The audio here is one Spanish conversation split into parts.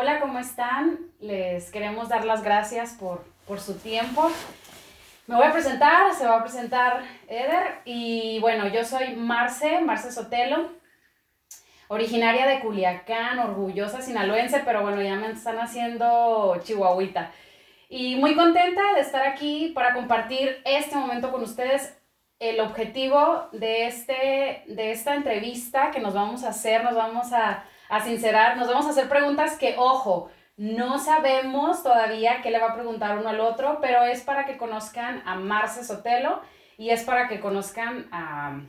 Hola, ¿cómo están? Les queremos dar las gracias por, por su tiempo. Me voy a presentar, se va a presentar Eder y bueno, yo soy Marce, Marce Sotelo, originaria de Culiacán, orgullosa sinaloense, pero bueno, ya me están haciendo chihuahuita. Y muy contenta de estar aquí para compartir este momento con ustedes. El objetivo de, este, de esta entrevista que nos vamos a hacer, nos vamos a, a sincerar, nos vamos a hacer preguntas que, ojo, no sabemos todavía qué le va a preguntar uno al otro, pero es para que conozcan a Marce Sotelo y es para que conozcan a,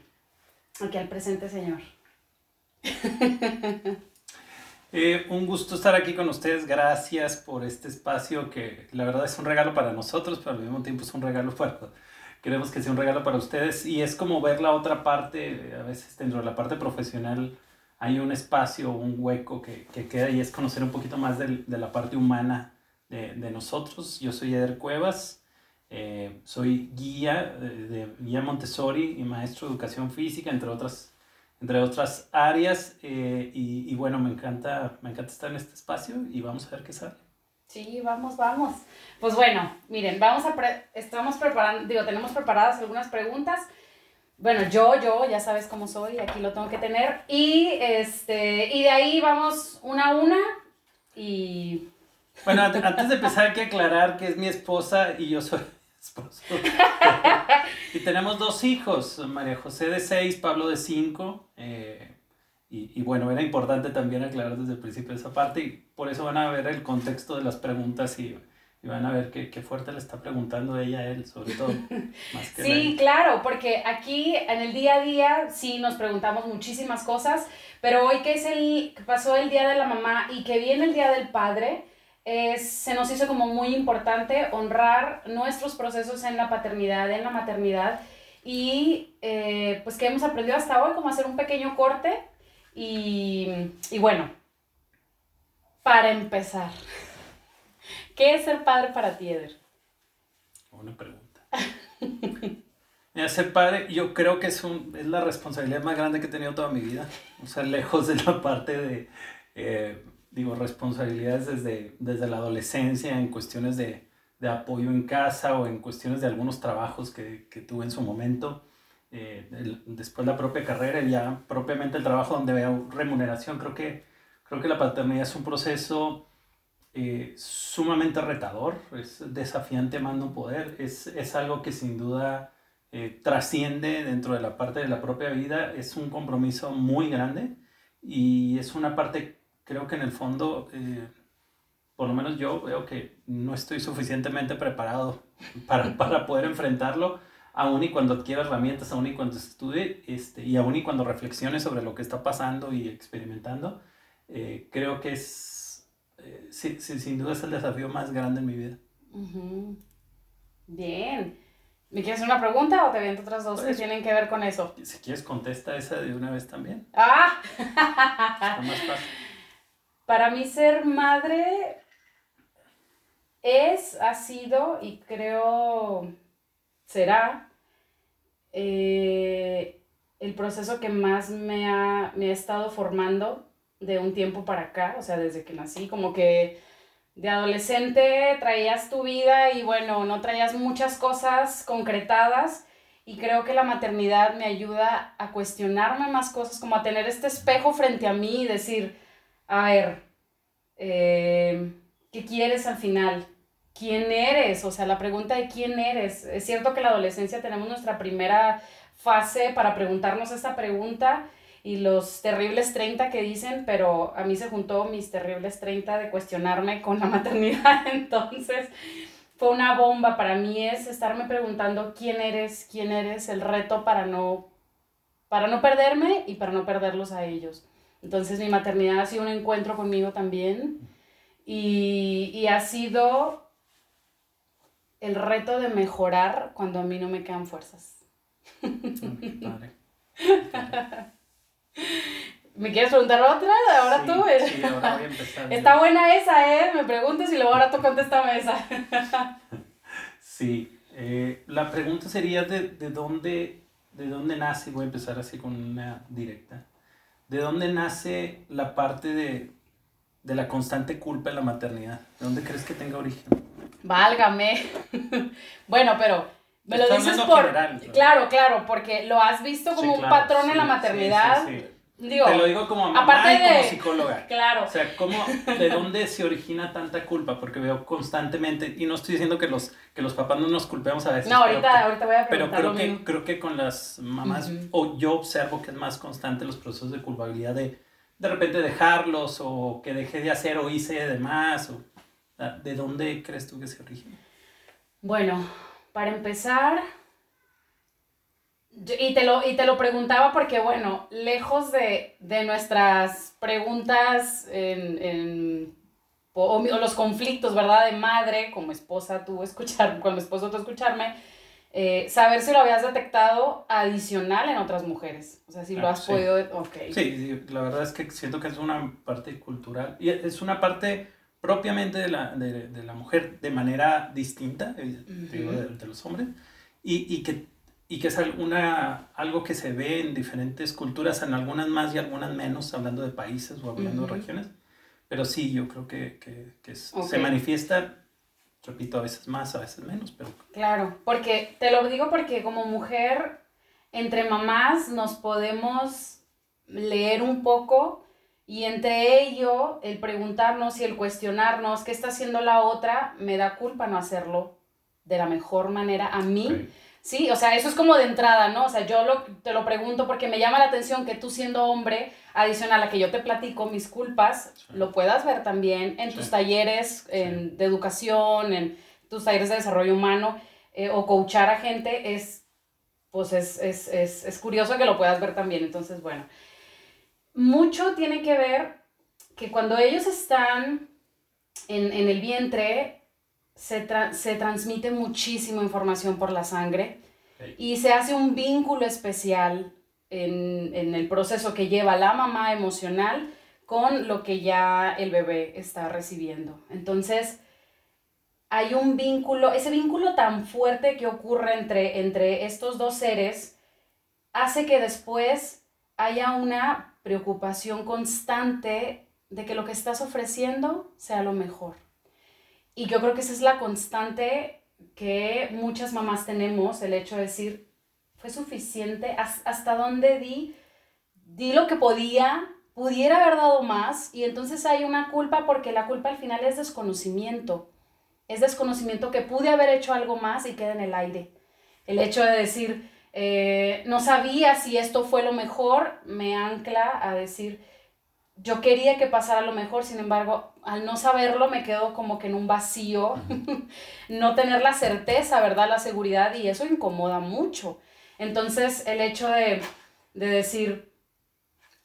aquí al presente señor. Eh, un gusto estar aquí con ustedes. Gracias por este espacio que la verdad es un regalo para nosotros, pero al mismo tiempo es un regalo para... Queremos que sea un regalo para ustedes y es como ver la otra parte, a veces dentro de la parte profesional hay un espacio, un hueco que, que queda y es conocer un poquito más de, de la parte humana de, de, nosotros. Yo soy Eder Cuevas, eh, soy guía de, guía Montessori y maestro de educación física, entre otras entre otras áreas. Eh, y, y, bueno, me encanta, me encanta estar en este espacio y vamos a ver qué sale. Sí, vamos, vamos. Pues bueno, miren, vamos a estamos preparando, digo, tenemos preparadas algunas preguntas. Bueno, yo, yo, ya sabes cómo soy, aquí lo tengo que tener. Y, este, y de ahí vamos una a una y... Bueno, antes de empezar hay que aclarar que es mi esposa y yo soy esposo. y tenemos dos hijos, María José de 6, Pablo de 5. Eh, y, y, bueno, era importante también aclarar desde el principio esa parte y por eso van a ver el contexto de las preguntas y, y van a ver qué, qué, fuerte le está preguntando ella a él, sobre todo. Más que sí, claro, porque aquí en el día a día sí nos preguntamos muchísimas cosas, pero hoy que es el, que pasó el Día de la Mamá y que viene el Día del Padre, es, se nos hizo como muy importante honrar nuestros procesos en la paternidad, en la maternidad y eh, pues que hemos aprendido hasta hoy como hacer un pequeño corte y, y bueno, para empezar, ¿qué es ser padre para ti, Eder? Buena pregunta. Mira, ser padre, yo creo que es, un, es la responsabilidad más grande que he tenido toda mi vida. O sea, lejos de la parte de, eh, digo, responsabilidades desde, desde la adolescencia en cuestiones de, de, apoyo en casa o en cuestiones de algunos trabajos que, que tuve en su momento. Eh, el, después la propia carrera y ya propiamente el trabajo donde veo remuneración, creo que, creo que la paternidad es un proceso eh, sumamente retador, es desafiante mando poder, es, es algo que sin duda eh, trasciende dentro de la parte de la propia vida, es un compromiso muy grande y es una parte creo que en el fondo, eh, por lo menos yo veo que no estoy suficientemente preparado para, para poder enfrentarlo, aún y cuando adquiera herramientas, aún y cuando estudie, este, y aún y cuando reflexione sobre lo que está pasando y experimentando, eh, creo que es, eh, sí, sí, sin duda es el desafío más grande en mi vida. Uh -huh. Bien. ¿Me quieres hacer una pregunta o te viento otras dos pues, que tienen que ver con eso? Si quieres, contesta esa de una vez también. ¡Ah! Está más fácil. Para mí ser madre es, ha sido y creo será eh, el proceso que más me ha, me ha estado formando de un tiempo para acá, o sea, desde que nací, como que de adolescente traías tu vida y bueno, no traías muchas cosas concretadas y creo que la maternidad me ayuda a cuestionarme más cosas, como a tener este espejo frente a mí y decir, a ver, eh, ¿qué quieres al final? ¿Quién eres? O sea, la pregunta de quién eres. Es cierto que en la adolescencia tenemos nuestra primera fase para preguntarnos esta pregunta y los terribles 30 que dicen, pero a mí se juntó mis terribles 30 de cuestionarme con la maternidad, entonces fue una bomba. Para mí es estarme preguntando quién eres, quién eres, el reto para no, para no perderme y para no perderlos a ellos. Entonces mi maternidad ha sido un encuentro conmigo también y, y ha sido el reto de mejorar cuando a mí no me quedan fuerzas. Vale. ¿Me quieres preguntar otra? Ahora Sí, tú. sí, ahora voy a empezar. Está buena esa, ¿eh? Me preguntas y luego ahora tú contéstame esa. Sí, eh, la pregunta sería de, de, dónde, de dónde nace, voy a empezar así con una directa, de dónde nace la parte de, de la constante culpa en la maternidad? ¿De dónde crees que tenga origen? Válgame. bueno, pero me lo dices por... Claro, claro, porque lo has visto como un patrón en la maternidad. Sí, Digo, Te lo digo como mamá y como psicóloga. Claro. O sea, ¿cómo, ¿de dónde se origina tanta culpa? Porque veo constantemente, y no estoy diciendo que los, que los papás no nos culpemos a veces. No, ahorita, ahorita voy a preguntar Pero creo, que, creo que con las mamás, o yo observo que es más constante los procesos de culpabilidad de de repente dejarlos, o que dejé de hacer o hice de más. O, ¿De dónde crees tú que se origina? Bueno, para empezar, y te, lo, y te lo preguntaba porque, bueno, lejos de, nuestras preguntas en, o, los conflictos, ¿verdad? De madre, como esposa tú escuchar, como esposo tú escucharme, eh, saber si lo habías detectado adicional en otras mujeres. O sea, si lo ah, has podido... Okay. Sí, la verdad es que siento que es una parte cultural y es una parte propiamente de la, de, de la mujer de manera distinta, eh, de, los hombres, y, y que y que es alguna, algo que se ve en diferentes culturas, en algunas más y algunas menos, hablando de países o hablando de regiones. Pero sí, yo creo que, que, que se manifiesta, repito, a veces más, a veces menos. Pero... Claro, porque te lo digo porque como mujer, entre mamás nos podemos leer un poco y entre ello, el preguntarnos y el cuestionarnos qué está haciendo la otra, me da culpa no hacerlo de la mejor manera a mí. Sí, o sea, eso es como de entrada, ¿no? O sea, yo lo, te lo pregunto porque me llama la atención que tú siendo hombre, adicional a que yo te platico mis culpas, lo puedas ver también en tus talleres de educación, en tus talleres de desarrollo humano eh, o coachar a gente, es, pues es, es, es, es curioso que lo puedas ver también. Entonces, bueno, mucho tiene que ver que cuando ellos están en, en el vientre, se, se transmite muchísima información por la sangre y se hace un vínculo especial en, en, el proceso que lleva la mamá emocional con lo que ya el bebé está recibiendo. Entonces, hay un vínculo, ese vínculo tan fuerte que ocurre entre, entre estos dos seres hace que después haya una preocupación constante de que lo que estás ofreciendo sea lo mejor. Y yo creo que esa es la constante que muchas mamás tenemos, el hecho de decir, fue suficiente, hasta dónde di, di lo que podía, pudiera haber dado más, y entonces hay una culpa porque la culpa al final es desconocimiento, es desconocimiento que pude haber hecho algo más y queda en el aire. El hecho de decir, eh, no sabía si esto fue lo mejor, me ancla a decir, yo quería que pasara lo mejor, sin embargo, al no saberlo me quedo como que en un vacío, no tener la certeza, ¿verdad? La seguridad y eso incomoda mucho. Entonces, el hecho de, de decir,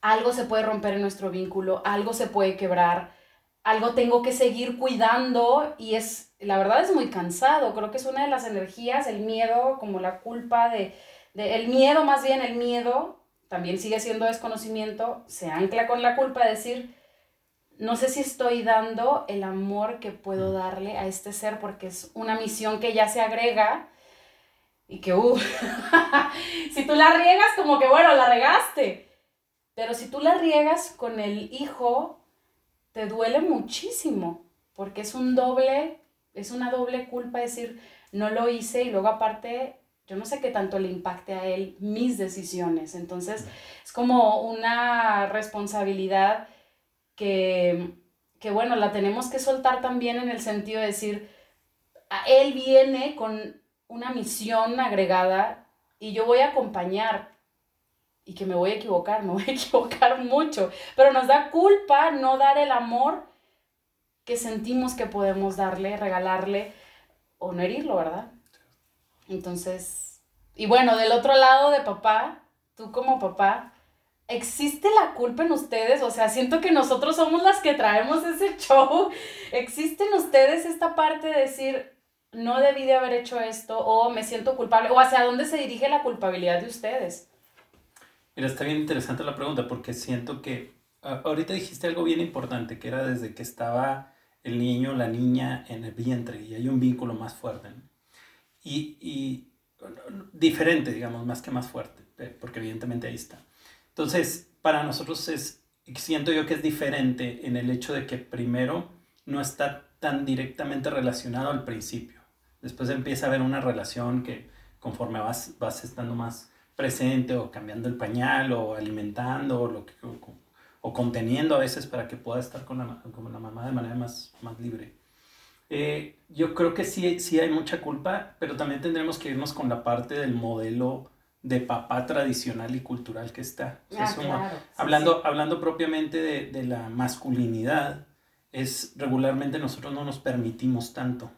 algo se puede romper en nuestro vínculo, algo se puede quebrar, algo tengo que seguir cuidando y es, la verdad es muy cansado, creo que es una de las energías, el miedo, como la culpa de, de el miedo más bien, el miedo también sigue siendo desconocimiento, se ancla con la culpa de decir, no sé si estoy dando el amor que puedo darle a este ser porque es una misión que ya se agrega y que, uh, si tú la riegas, como que bueno, la regaste. Pero si tú la riegas con el hijo, te duele muchísimo porque es un doble, es una doble culpa decir, no lo hice y luego aparte yo no sé qué tanto le impacte a él mis decisiones. Entonces, es como una responsabilidad que, que, bueno, la tenemos que soltar también en el sentido de decir, a él viene con una misión agregada y yo voy a acompañar y que me voy a equivocar, me voy a equivocar mucho, pero nos da culpa no dar el amor que sentimos que podemos darle, regalarle o no herirlo, ¿verdad? Entonces, y bueno, del otro lado de papá, tú como papá, ¿existe la culpa en ustedes? O sea, siento que nosotros somos las que traemos ese show. ¿Existe en ustedes esta parte de decir, no debí de haber hecho esto o me siento culpable? ¿O hacia dónde se dirige la culpabilidad de ustedes? Mira, está bien interesante la pregunta porque siento que ahorita dijiste algo bien importante, que era desde que estaba el niño, la niña en el vientre y hay un vínculo más fuerte. ¿no? y, y diferente, digamos, más que más fuerte, porque evidentemente ahí está. Entonces, para nosotros es siento yo que es diferente en el hecho de que primero no está tan directamente relacionado al principio. Después empieza a haber una relación que conforme vas, vas estando más presente o cambiando el pañal o alimentando o, lo que, o, conteniendo a veces para que pueda estar con la, con la mamá de manera más, más libre. Eh, yo creo que sí, sí hay mucha culpa, pero también tendremos que irnos con la parte del modelo de papá tradicional y cultural que está. Ah, hablando, hablando propiamente de, de, la masculinidad, es regularmente nosotros no nos permitimos tanto,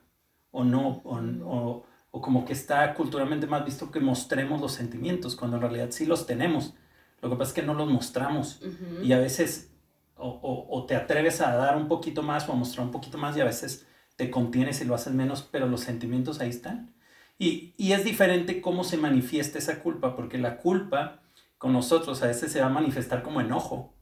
o no, o, o, como que está culturalmente más visto que mostremos los sentimientos, cuando en realidad sí los tenemos. Lo que pasa es que no los mostramos y a veces o, o, te atreves a dar un poquito más o a mostrar un poquito más y a veces te contienes y lo haces menos, pero los sentimientos ahí están. Y, es diferente cómo se manifiesta esa culpa, porque la culpa con nosotros a veces se va a manifestar como enojo,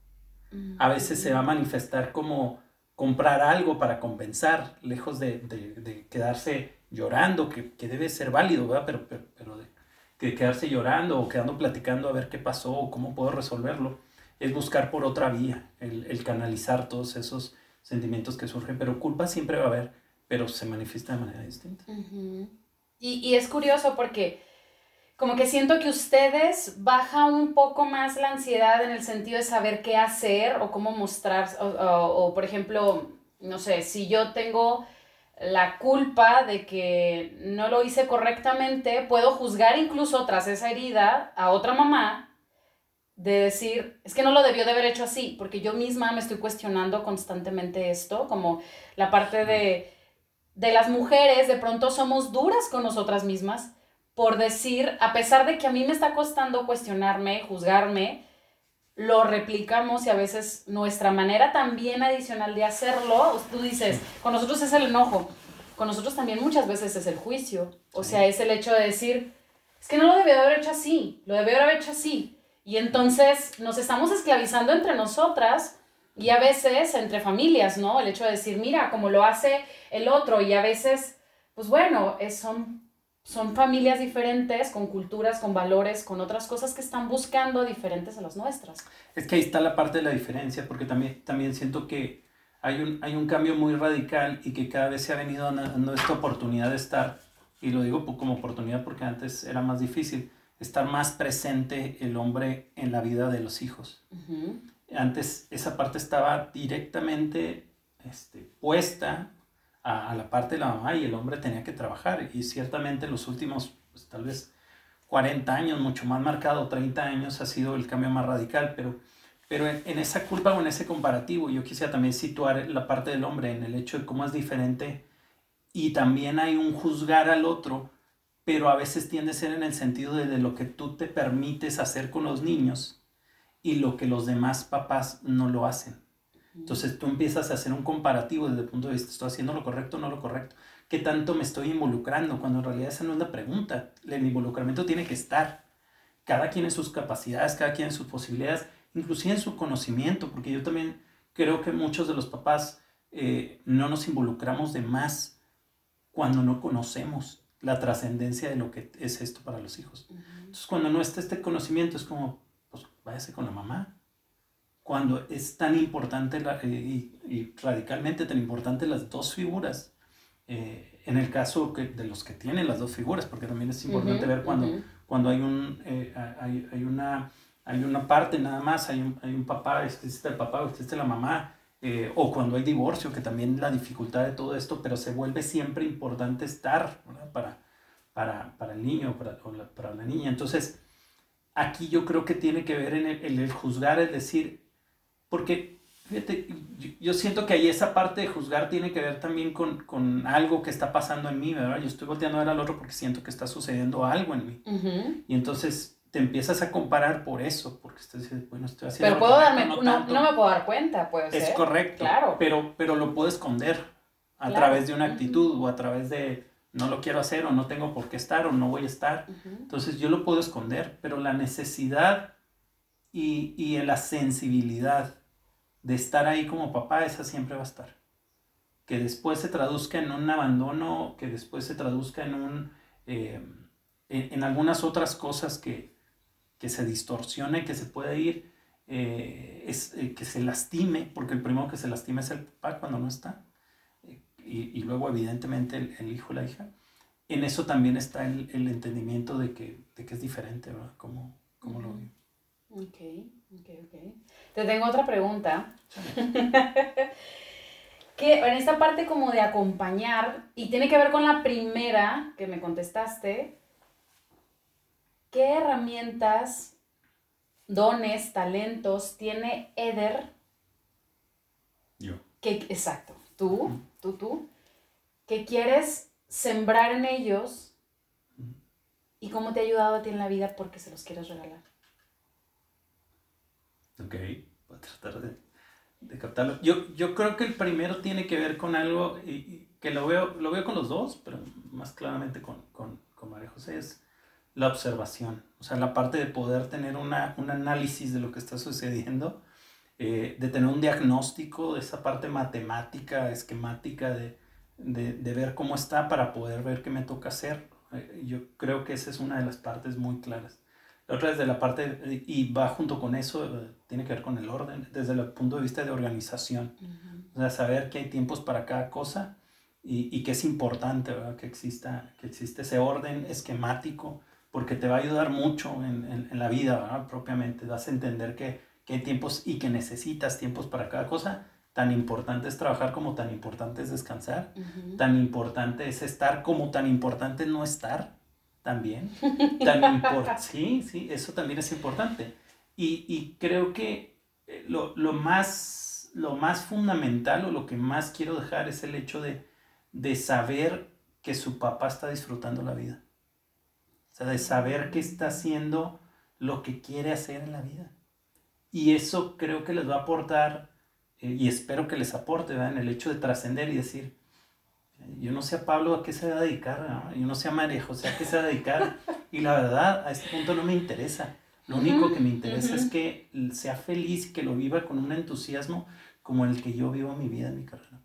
a veces se va a manifestar como comprar algo para compensar, lejos de, quedarse llorando, que, debe ser válido, ¿verdad? Pero, pero, de, quedarse llorando o quedando platicando a ver qué pasó o cómo puedo resolverlo, es buscar por otra vía, el, canalizar todos esos sentimientos que surgen, pero culpa siempre va a haber, pero se manifiesta de manera distinta. Y, es curioso porque como que siento que ustedes baja un poco más la ansiedad en el sentido de saber qué hacer o cómo mostrar, o, por ejemplo, no sé, si yo tengo la culpa de que no lo hice correctamente, puedo juzgar incluso tras esa herida a otra mamá de decir, es que no lo debió de haber hecho así, porque yo misma me estoy cuestionando constantemente esto, como la parte de de las mujeres de pronto somos duras con nosotras mismas por decir, a pesar de que a mí me está costando cuestionarme, juzgarme, lo replicamos y a veces nuestra manera también adicional de hacerlo, tú dices, con nosotros es el enojo, con nosotros también muchas veces es el juicio, o sea, es el hecho de decir, es que no lo debió haber hecho así, lo debió haber hecho así, y entonces nos estamos esclavizando entre nosotras y a veces entre familias, ¿no? El hecho de decir, mira, como lo hace el otro y a veces, pues bueno, es, son, son familias diferentes, con culturas, con valores, con otras cosas que están buscando diferentes a las nuestras. Es que ahí está la parte de la diferencia, porque también, también siento que hay un, hay un cambio muy radical y que cada vez se ha venido dando esta oportunidad de estar, y lo digo como oportunidad porque antes era más difícil, estar más presente el hombre en la vida de los hijos. Antes esa parte estaba directamente este, puesta a, la parte de la mamá y el hombre tenía que trabajar. Y ciertamente en los últimos, pues, tal vez 40 años, mucho más marcado, 30 años, ha sido el cambio más radical. Pero, pero en, esa culpa o en ese comparativo, yo quisiera también situar la parte del hombre en el hecho de cómo es diferente. Y también hay un juzgar al otro, pero a veces tiende a ser en el sentido de lo que tú te permites hacer con los niños y lo que los demás papás no lo hacen. Entonces tú empiezas a hacer un comparativo desde el punto de vista, ¿estoy haciendo lo correcto o no lo correcto? ¿Qué tanto me estoy involucrando? Cuando en realidad esa no es la pregunta. El involucramiento tiene que estar. Cada quien en sus capacidades, cada quien en sus posibilidades, inclusive en su conocimiento, porque yo también creo que muchos de los papás eh, no nos involucramos de más cuando no conocemos la trascendencia de lo que es esto para los hijos. Entonces cuando no está este conocimiento es como, pues váyase con la mamá. Cuando es tan importante eh, y, radicalmente tan importante las dos figuras, eh, en el caso que, de los que tienen las dos figuras, porque también es importante ver cuando, cuando hay, un, eh, hay, hay, una, hay una parte nada más, hay un, hay un papá, existe el papá, existe la mamá, o cuando hay divorcio, que también la dificultad de todo esto, pero se vuelve siempre importante estar para, para, para, el niño, para, para la niña. Entonces, aquí yo creo que tiene que ver en el, juzgar, es decir, porque fíjate, yo, siento que ahí esa parte de juzgar tiene que ver también con, algo que está pasando en mí, ¿verdad? Yo estoy volteando a ver al otro porque siento que está sucediendo algo en mí. Y entonces te empiezas a comparar por eso, porque estás bueno, estoy haciendo... Pero puedo darme, no, no, me puedo dar cuenta, pues. Es correcto, claro. pero, pero lo puedo esconder a través de una actitud o a través de no lo quiero hacer o no tengo por qué estar o no voy a estar. Entonces yo lo puedo esconder, pero la necesidad y, y, la sensibilidad de estar ahí como papá, esa siempre va a estar. Que después se traduzca en un abandono, que después se traduzca en un... Eh, en, algunas otras cosas que, que se distorsione, que se puede ir, eh, es eh, que se lastime, porque el primero que se lastima es el papá cuando no está, y, y, luego evidentemente el, el, hijo o la hija. En eso también está el, el entendimiento de que, de que, es diferente, ¿verdad? Como, como lo veo. Ok, ok, ok. Te tengo otra pregunta. que en esta parte como de acompañar, y tiene que ver con la primera que me contestaste, ¿qué herramientas, dones, talentos tiene Eder? Yo. Que, exacto, tú, tú, tú, que quieres sembrar en ellos y cómo te ha ayudado a ti en la vida porque se los quieres regalar. Ok, voy a tratar de, captarlo. Yo, yo creo que el primero tiene que ver con algo y, que lo veo, lo veo con los dos, pero más claramente con, con, con María José, es la observación. O sea, la parte de poder tener una, un análisis de lo que está sucediendo, eh, de tener un diagnóstico de esa parte matemática, esquemática, de, de, de, ver cómo está para poder ver qué me toca hacer. Eh, yo creo que esa es una de las partes muy claras. La otra es de la parte, y va junto con eso, eh, tiene que ver con el orden, desde el punto de vista de organización. Uh -huh. O sea, saber que hay tiempos para cada cosa y, y que es importante ¿verdad? Que, exista, que existe ese orden esquemático, porque te va a ayudar mucho en, en, en la vida, ¿verdad? propiamente. Vas a entender que, que hay tiempos y que necesitas tiempos para cada cosa. Tan importante es trabajar como tan importante es descansar. Uh -huh. Tan importante es estar como tan importante es no estar también. Tan sí, sí, eso también es importante. Y, y creo que eh, lo, lo, más, lo más fundamental o lo que más quiero dejar es el hecho de, de saber que su papá está disfrutando la vida. O sea, de saber que está haciendo lo que quiere hacer en la vida. Y eso creo que les va a aportar, eh, y espero que les aporte, ¿verdad? en el hecho de trascender y decir, yo no sé a Pablo a qué se va a dedicar, yo no sé a María José a qué se va a dedicar. Y la verdad, a este punto no me interesa. Lo único que me interesa uh -huh. es que sea feliz que lo viva con un entusiasmo como el que yo vivo mi vida, mi carrera.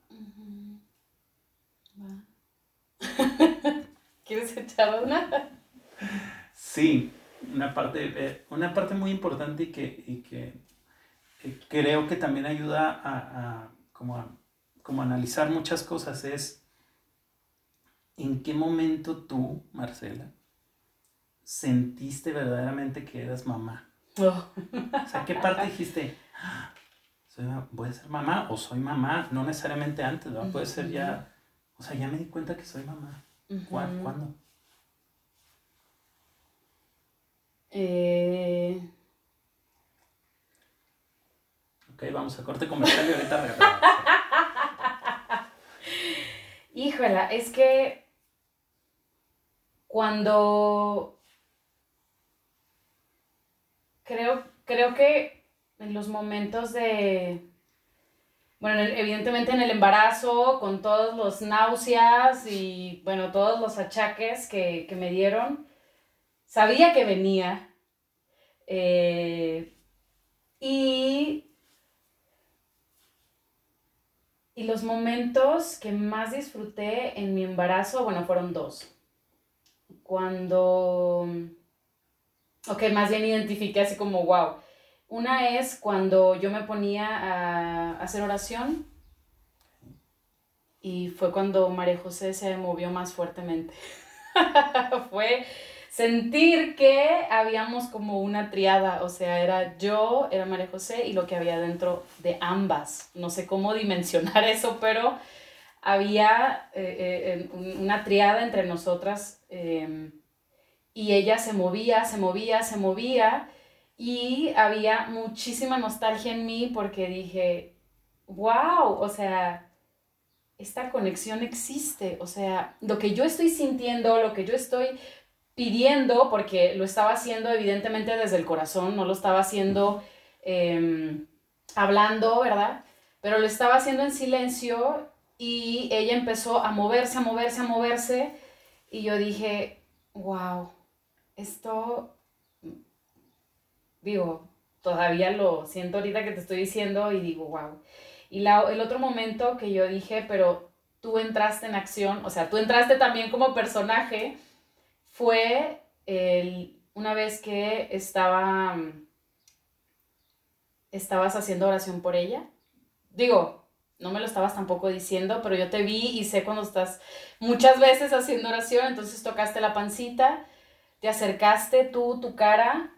Uh -huh. ¿Quieres echar una? Sí, una parte, eh, una parte muy importante y que, y que eh, creo que también ayuda a, a, como a como analizar muchas cosas es en qué momento tú, Marcela, sentiste verdaderamente que eras mamá. Oh. O sea, ¿qué parte dijiste? Ah, soy, voy a ser mamá o soy mamá, no necesariamente antes, ¿no? Puede ser ya, o sea, ya me di cuenta que soy mamá. -huh. ¿Cuándo? Eh... Ok, vamos a corte comercial y ahorita regresamos. Híjola, es que cuando creo, creo que en los momentos de, bueno, evidentemente en el embarazo, con todos los náuseas y, bueno, todos los achaques que, que me dieron, sabía que venía. Eh, y Y los momentos que más disfruté en mi embarazo, bueno, fueron dos. Cuando, ok, más bien identifiqué así como, wow. Una es cuando yo me ponía a hacer oración y fue cuando María José se movió más fuertemente. fue sentir que habíamos como una triada, o sea, era yo, era María José y lo que había dentro de ambas. No sé cómo dimensionar eso, pero había eh, eh, una triada entre nosotras eh, y ella se movía, se movía, se movía y había muchísima nostalgia en mí porque dije, wow, o sea, esta conexión existe, o sea, lo que yo estoy sintiendo, lo que yo estoy pidiendo, porque lo estaba haciendo evidentemente desde el corazón, no lo estaba haciendo eh, hablando, ¿verdad? Pero lo estaba haciendo en silencio y ella empezó a moverse, a moverse, a moverse y yo dije, wow, esto, digo, todavía lo siento ahorita que te estoy diciendo y digo, wow. Y la, el otro momento que yo dije, pero tú entraste en acción, o sea, tú entraste también como personaje, fue el, una vez que estaba, estabas haciendo oración por ella. Digo, no me lo estabas tampoco diciendo, pero yo te vi y sé cuando estás muchas veces haciendo oración, entonces tocaste la pancita, te acercaste tú, tu cara,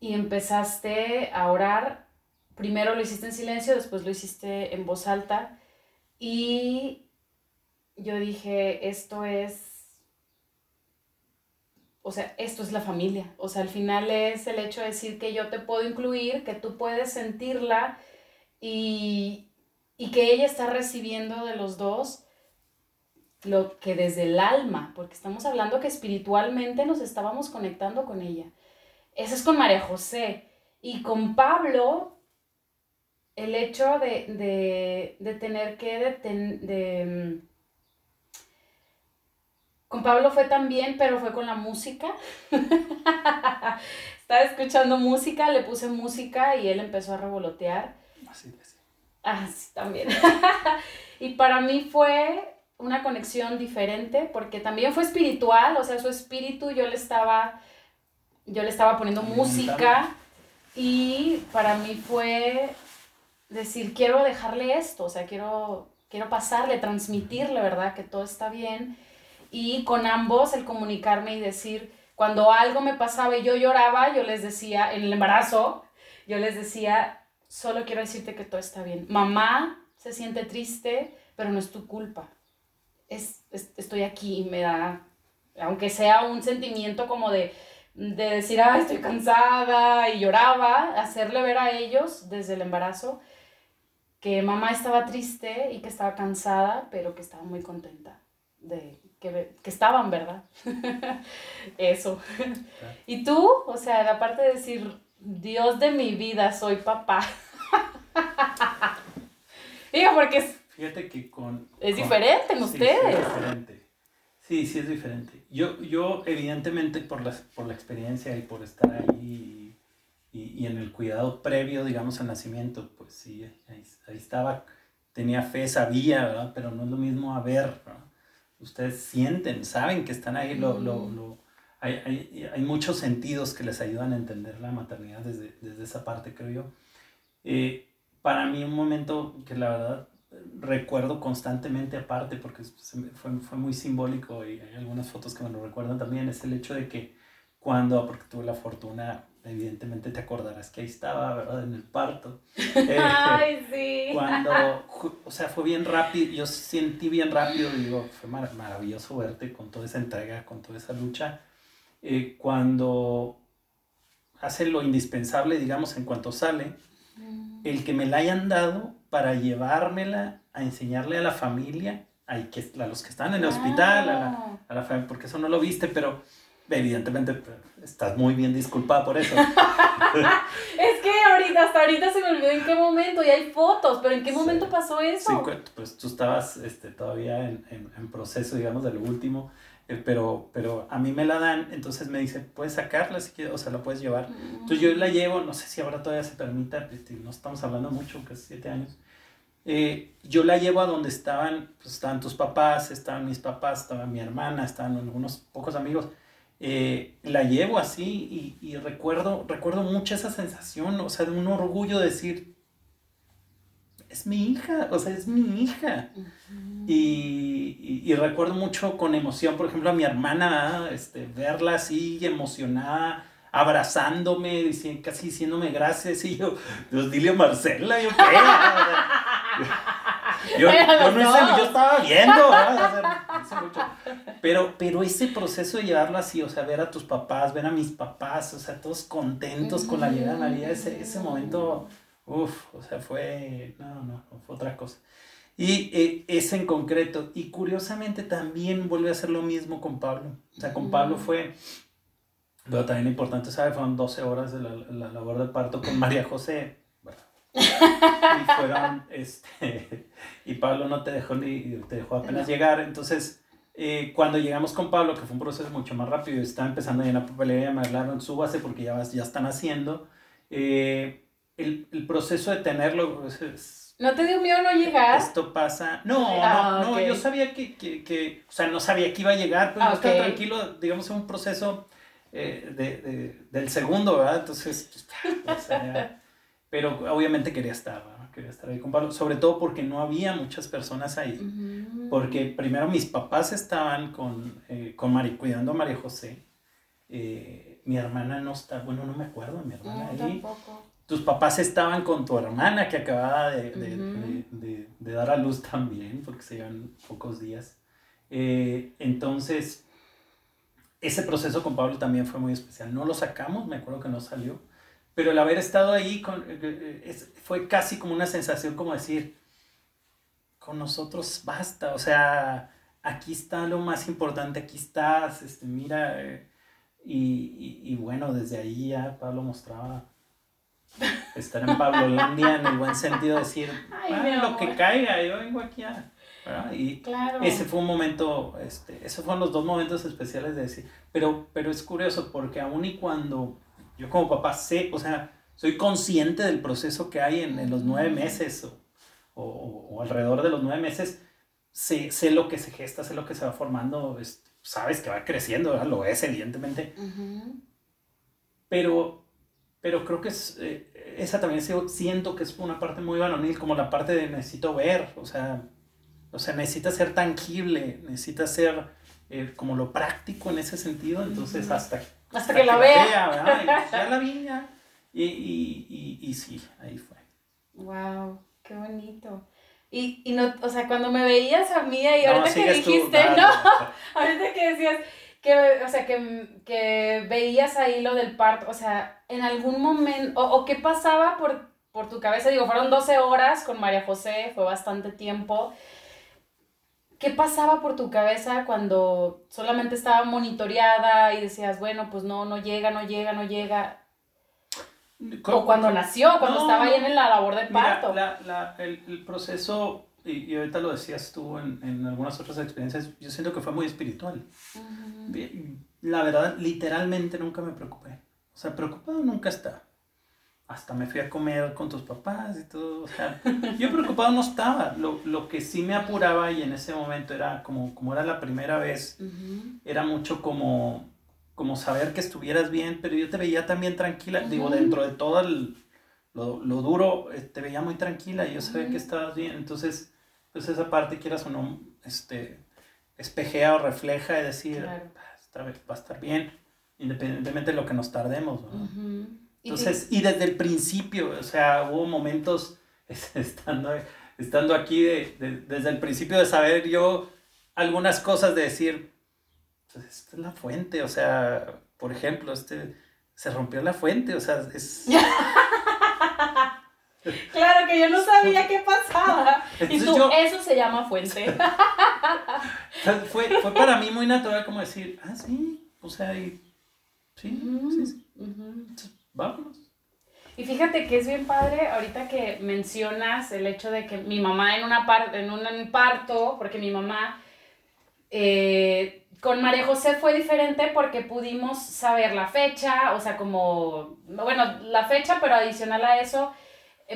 y empezaste a orar. Primero lo hiciste en silencio, después lo hiciste en voz alta, y yo dije, esto es o sea, esto es la familia. O sea, al final es el hecho de decir que yo te puedo incluir, que tú puedes sentirla y, y que ella está recibiendo de los dos lo que desde el alma, porque estamos hablando que espiritualmente nos estábamos conectando con ella. Eso es con María José. Y con Pablo, el hecho de, de, tener que de, con Pablo fue también, pero fue con la música. Estaba escuchando música, le puse música y él empezó a revolotear. Así. Ah, sí, también. y para mí fue una conexión diferente porque también fue espiritual, o sea, su espíritu yo le estaba yo le estaba poniendo música y para mí fue decir, quiero dejarle esto, o sea, quiero quiero pasarle, transmitirle, ¿verdad? Que todo está bien y con ambos el comunicarme y decir, cuando algo me pasaba y yo lloraba, yo les decía, en el embarazo, yo les decía, solo quiero decirte que todo está bien. Mamá se siente triste, pero no es tu culpa. Es, estoy aquí y me da, aunque sea un sentimiento como de, de decir, ah, estoy cansada y lloraba, hacerle ver a ellos desde el embarazo que mamá estaba triste y que estaba cansada, pero que estaba muy contenta de, que, estaban, ¿verdad? Eso. Y tú, o sea, aparte de decir, Dios de mi vida, soy papá. Digo, porque es... Fíjate que con... Es diferente en ustedes. Sí, es diferente. Sí, sí es diferente. Yo, yo evidentemente, por la, por la experiencia y por estar ahí y, y, en el cuidado previo, digamos, al nacimiento, pues sí, ahí, ahí estaba, tenía fe, sabía, ¿verdad? Pero no es lo mismo a ver, ¿no? ustedes sienten, saben que están ahí, lo, lo, mm. lo hay, hay, hay, muchos sentidos que les ayudan a entender la maternidad desde, desde esa parte, creo yo. Eh, para mí un momento que la verdad recuerdo constantemente aparte, porque fue, fue muy simbólico y hay algunas fotos que me lo recuerdan también, es el hecho de que cuando, porque tuve la fortuna evidentemente te acordarás que ahí estaba, ¿verdad? En el parto. Ay, sí. Cuando, o sea, fue bien rápido, yo sentí bien rápido, digo, fue maravilloso verte con toda esa entrega, con toda esa lucha. Eh, cuando hace lo indispensable, digamos, en cuanto sale, mm. el que me la hayan dado para llevármela a enseñarle a la familia, a, a los que están en el hospital, a la, a la familia, porque eso no lo viste, pero Evidentemente, estás muy bien disculpada por eso. es que ahorita, hasta ahorita se me olvidó en qué momento, y hay fotos, pero ¿en qué momento pasó eso? Sí, pues tú estabas este, todavía en, en, en proceso, digamos, de lo último, pero, pero a mí me la dan, entonces me dice, puedes sacarla si quieres, o sea, la puedes llevar. Entonces yo la llevo, no sé si ahora todavía se permita, este, no estamos hablando mucho, casi siete años. Eh, yo la llevo a donde estaban, pues estaban tus papás, estaban mis papás, estaba mi hermana, estaban algunos pocos amigos eh, la llevo así y, y, recuerdo, recuerdo mucho esa sensación, o sea, de un orgullo de decir, es mi hija, o sea, es mi hija. Y, y, recuerdo mucho con emoción, por ejemplo, a mi hermana, este, verla así emocionada, abrazándome, diciendo, casi diciéndome gracias, y yo, Dios, dile a Marcela, yo qué. Yo, yo, no hice, yo estaba viendo, Pero, pero ese proceso de llevarlo así, o sea, ver a tus papás, ver a mis papás, o sea, todos contentos con la llegada de María, ese, ese momento, uff, o sea, fue, no, no, fue otra cosa. Y eh, en concreto, y curiosamente también vuelve a hacer lo mismo con Pablo. O sea, con Pablo fue, pero también importante, ¿sabes? Fueron 12 horas de la, la labor de parto con María José. Y fueron, este, y Pablo no te dejó ni, te dejó apenas llegar, entonces, eh, cuando llegamos con Pablo, que fue un proceso mucho más rápido, está empezando a llenar papelería, me hablaron, súbase porque ya, ya están haciendo, eh, el, el, proceso de tenerlo es, ¿No te dio miedo no llegar? Esto pasa. No, ah, no, no, yo sabía que, que, que, o sea, no sabía que iba a llegar, pero pues, ah, tranquilo, digamos, un proceso eh, de, de, del segundo, ¿verdad? Entonces, pues, o sea, pero obviamente quería estar, ¿no? quería estar ahí con Pablo, sobre todo porque no había muchas personas ahí, porque primero mis papás estaban con, eh, con Mari, cuidando a María José, eh, mi hermana no está, bueno, no me acuerdo, mi hermana ahí. Tus papás estaban con tu hermana que acababa de, de, de, de dar a luz también, porque se llevan pocos días. Eh, entonces, ese proceso con Pablo también fue muy especial. No lo sacamos, me acuerdo que no salió, pero el haber estado ahí con, eh, eh, fue casi como una sensación como decir, con nosotros basta, o sea, aquí está lo más importante, aquí estás, este, mira, y, y, bueno, desde ahí ya Pablo mostraba estar en Pablo Landia en el buen sentido de decir, lo que caiga, yo vengo aquí a y ese fue un momento, este, esos fueron los dos momentos especiales de decir, pero, pero es curioso porque aún y cuando yo como papá sé, o sea, soy consciente del proceso que hay en, en los nueve meses o, o, o, alrededor de los nueve meses, sé, sé, lo que se gesta, sé lo que se va formando, sabes que va creciendo, lo es evidentemente, pero, pero creo que es, eh, esa también siento que es una parte muy varonil, como la parte de necesito ver, o sea, o sea, necesita ser tangible, necesita ser eh, como lo práctico en ese sentido, entonces hasta, hasta, que, la vea. ya la vi, ya. Y, y, y, y, sí, ahí fue. Wow, qué bonito. Y, y no, o sea, cuando me veías a mí y ahorita que dijiste, no, ahorita que decías que, o sea, que, que, veías ahí lo del parto, o sea, en algún momento, o, o qué pasaba por, por tu cabeza, digo, fueron 12 horas con María José, fue bastante tiempo, ¿Qué pasaba por tu cabeza cuando solamente estaba monitoreada y decías, bueno, pues no, no llega, no llega, no llega? O cuando nació, cuando estaba ahí en la labor de parto. la, la, el, el, proceso, y, ahorita lo decías tú en, en, algunas otras experiencias, yo siento que fue muy espiritual. La verdad, literalmente nunca me preocupé. O sea, preocupado nunca está hasta me fui a comer con tus papás y todo. O sea, yo preocupado no estaba. Lo, lo, que sí me apuraba y en ese momento era como, como era la primera vez, era mucho como, como saber que estuvieras bien, pero yo te veía también tranquila. Digo, dentro de todo el, lo, lo, duro, eh, te veía muy tranquila y yo sabía que estabas bien. Entonces, pues esa parte, quieras o no, este, espejea o refleja y decir, va a estar bien, independientemente de lo que nos tardemos. ¿no? Entonces, y desde el principio, o sea, hubo momentos estando, estando aquí, de, desde el principio de saber yo algunas cosas, de decir, pues esta es la fuente, o sea, por ejemplo, este, se rompió la fuente, o sea, es... claro que yo no sabía qué pasaba. y tú, eso se llama fuente. fue, fue para mí muy natural como decir, ah, sí, o sea, y, sí, sí, sí vámonos. Y fíjate que es bien padre ahorita que mencionas el hecho de que mi mamá en, una par en un parto, porque mi mamá eh, con María José fue diferente porque pudimos saber la fecha, o sea, como, bueno, la fecha, pero adicional a eso,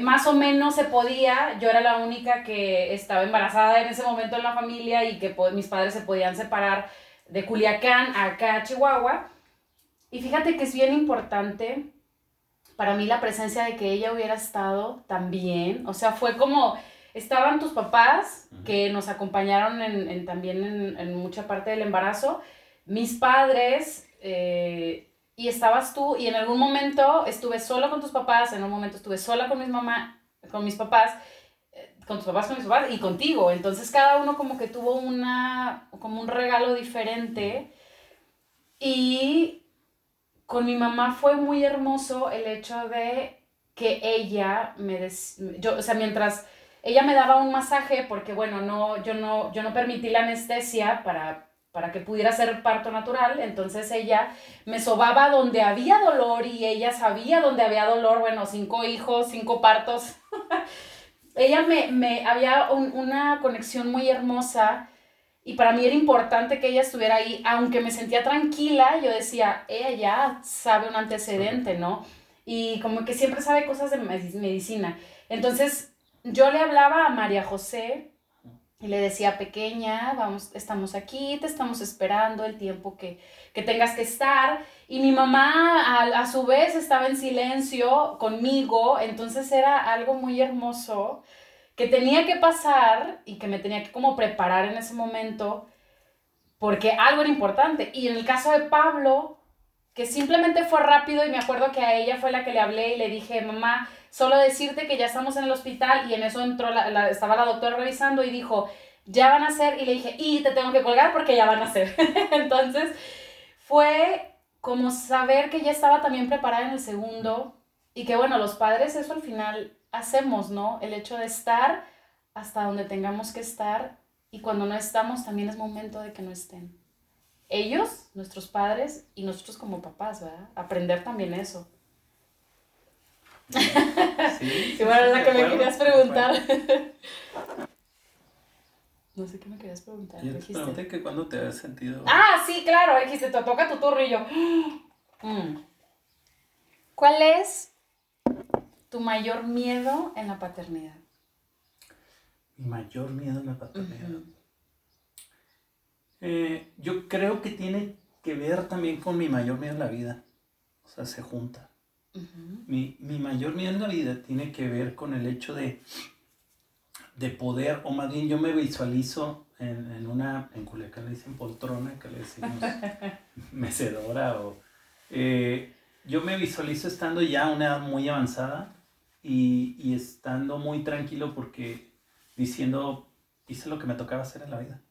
más o menos se podía, yo era la única que estaba embarazada en ese momento en la familia y que mis padres se podían separar de Culiacán acá a Chihuahua. Y fíjate que es bien importante para mí la presencia de que ella hubiera estado también, o sea, fue como, estaban tus papás que nos acompañaron en, también en, mucha parte del embarazo, mis padres, eh, y estabas tú, y en algún momento estuve sola con tus papás, en un momento estuve sola con mis mamá, con mis papás, eh, con tus papás, con mis papás y contigo. Entonces cada uno como que tuvo una, como un regalo diferente. Y con mi mamá fue muy hermoso el hecho de que ella me yo, o sea, mientras ella me daba un masaje, porque bueno, no, yo, no, yo no permití la anestesia para, para que pudiera ser parto natural, entonces ella me sobaba donde había dolor y ella sabía donde había dolor, bueno, cinco hijos, cinco partos. ella me, me había una conexión muy hermosa y para mí era importante que ella estuviera ahí, aunque me sentía tranquila, yo decía, ella ya sabe un antecedente, ¿no? Y como que siempre sabe cosas de medicina. Entonces, yo le hablaba a María José Y le decía, pequeña, vamos, estamos aquí, te estamos esperando el tiempo que, que tengas que estar. Y mi mamá a, a, su vez estaba en silencio conmigo, entonces era algo muy hermoso que tenía que pasar y que me tenía que como preparar en ese momento, porque algo era importante. Y en el caso de Pablo, que simplemente fue rápido y me acuerdo que a ella fue la que le hablé y le dije, mamá, solo decirte que ya estamos en el hospital y en eso entró, la, estaba la doctora revisando y dijo, ya van a ser, y le dije, y te tengo que colgar porque ya van a ser. Entonces fue como saber que ya estaba también preparada en el segundo y que bueno, los padres eso al final hacemos, ¿no? El hecho de estar hasta donde tengamos que estar y cuando no estamos también es momento de que no estén. Ellos, nuestros padres y nosotros como papás, ¿verdad? Aprender también eso. Sí, bueno, la que me querías preguntar. No sé qué me querías preguntar. Yo te pregunté que cuando te habías sentido. Ah, sí, claro, dijiste, te toca tu turno y yo. Mm. ¿Cuál es tu mayor miedo en la paternidad? Mi mayor miedo en la paternidad. Eh, yo creo que tiene que ver también con mi mayor miedo en la vida. O sea, se junta mi, mayor miedo en la vida tiene que ver con el hecho de, de poder, o más bien yo me visualizo en, una, en Culiacán le dicen poltrona, que le decimos mecedora, o eh, yo me visualizo estando ya a una edad muy avanzada y, estando muy tranquilo porque diciendo, hice lo que me tocaba hacer en la vida.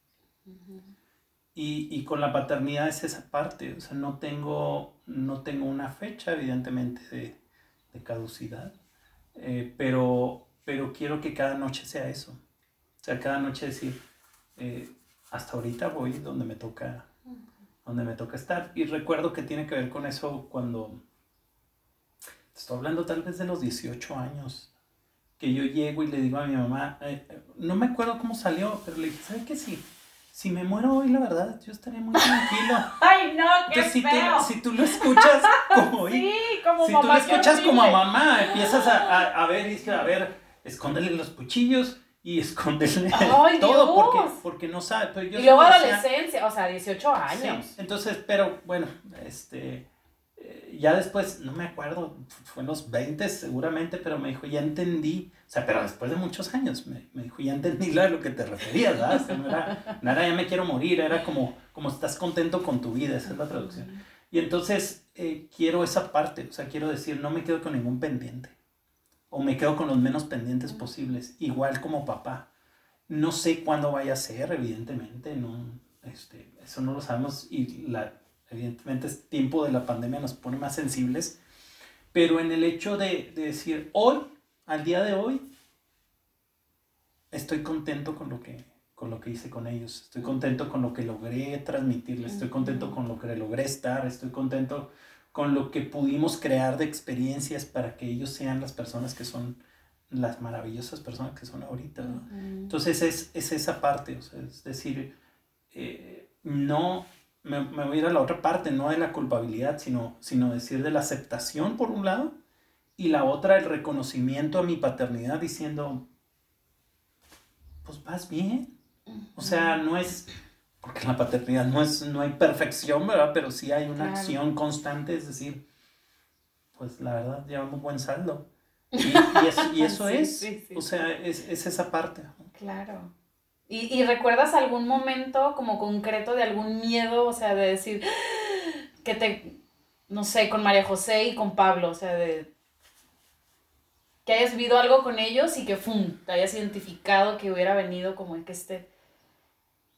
Y, con la paternidad es esa parte, o sea, no tengo, no tengo una fecha, evidentemente, de, de caducidad, eh, pero, pero quiero que cada noche sea eso. O sea, cada noche decir, eh, hasta ahorita voy donde me toca, donde me toca estar. Y recuerdo que tiene que ver con eso cuando, estoy hablando tal vez de los 18 años, que yo llego y le digo a mi mamá, eh, no me acuerdo cómo salió, pero le dije, ¿sabe qué sí? Si me muero hoy, la verdad, yo estaría muy tranquilo. Ay, no, qué si feo. Tú, si tú lo escuchas como sí, como si mamá, tú lo escuchas como a mamá, empiezas a, a, ver, y a ver, escóndele los cuchillos y escóndele todo porque, porque no sabe. y luego adolescencia, o sea, 18 años. entonces, pero bueno, este ya después, no me acuerdo, fue en los 20 seguramente, pero me dijo, ya entendí, o sea, pero después de muchos años, me, me dijo, ya entendí a lo que te referías, ¿verdad? no, era, no era, ya me quiero morir, era como, como estás contento con tu vida, esa es la traducción. Y entonces eh, quiero esa parte, o sea, quiero decir, no me quedo con ningún pendiente, o me quedo con los menos pendientes posibles, igual como papá. No sé cuándo vaya a ser, evidentemente, no, este, eso no lo sabemos y la Evidentemente, este tiempo de la pandemia nos pone más sensibles, pero en el hecho de, decir, hoy, al día de hoy, estoy contento con lo que con lo que hice con ellos, estoy contento con lo que logré transmitirles, estoy contento con lo que logré estar, estoy contento con lo que pudimos crear de experiencias para que ellos sean las personas que son las maravillosas personas que son ahorita. Entonces es, es, esa parte, o sea, es decir, eh, no, me, me, voy a ir a la otra parte, no de la culpabilidad, sino, sino decir de la aceptación por un lado y la otra el reconocimiento a mi paternidad diciendo, pues vas bien. O sea, no es, porque en la paternidad no, es, no hay perfección, ¿verdad? Pero sí hay una acción constante, es decir, pues la verdad llevamos buen saldo. Y, y eso, es, o sea, es, es esa parte. Claro. ¿Y, recuerdas algún momento como concreto de algún miedo, o sea, de decir que te, no sé, con María José y con Pablo, o sea, de que hayas vivido algo con ellos y que, ¡fum!, te hayas identificado que hubiera venido como el que este,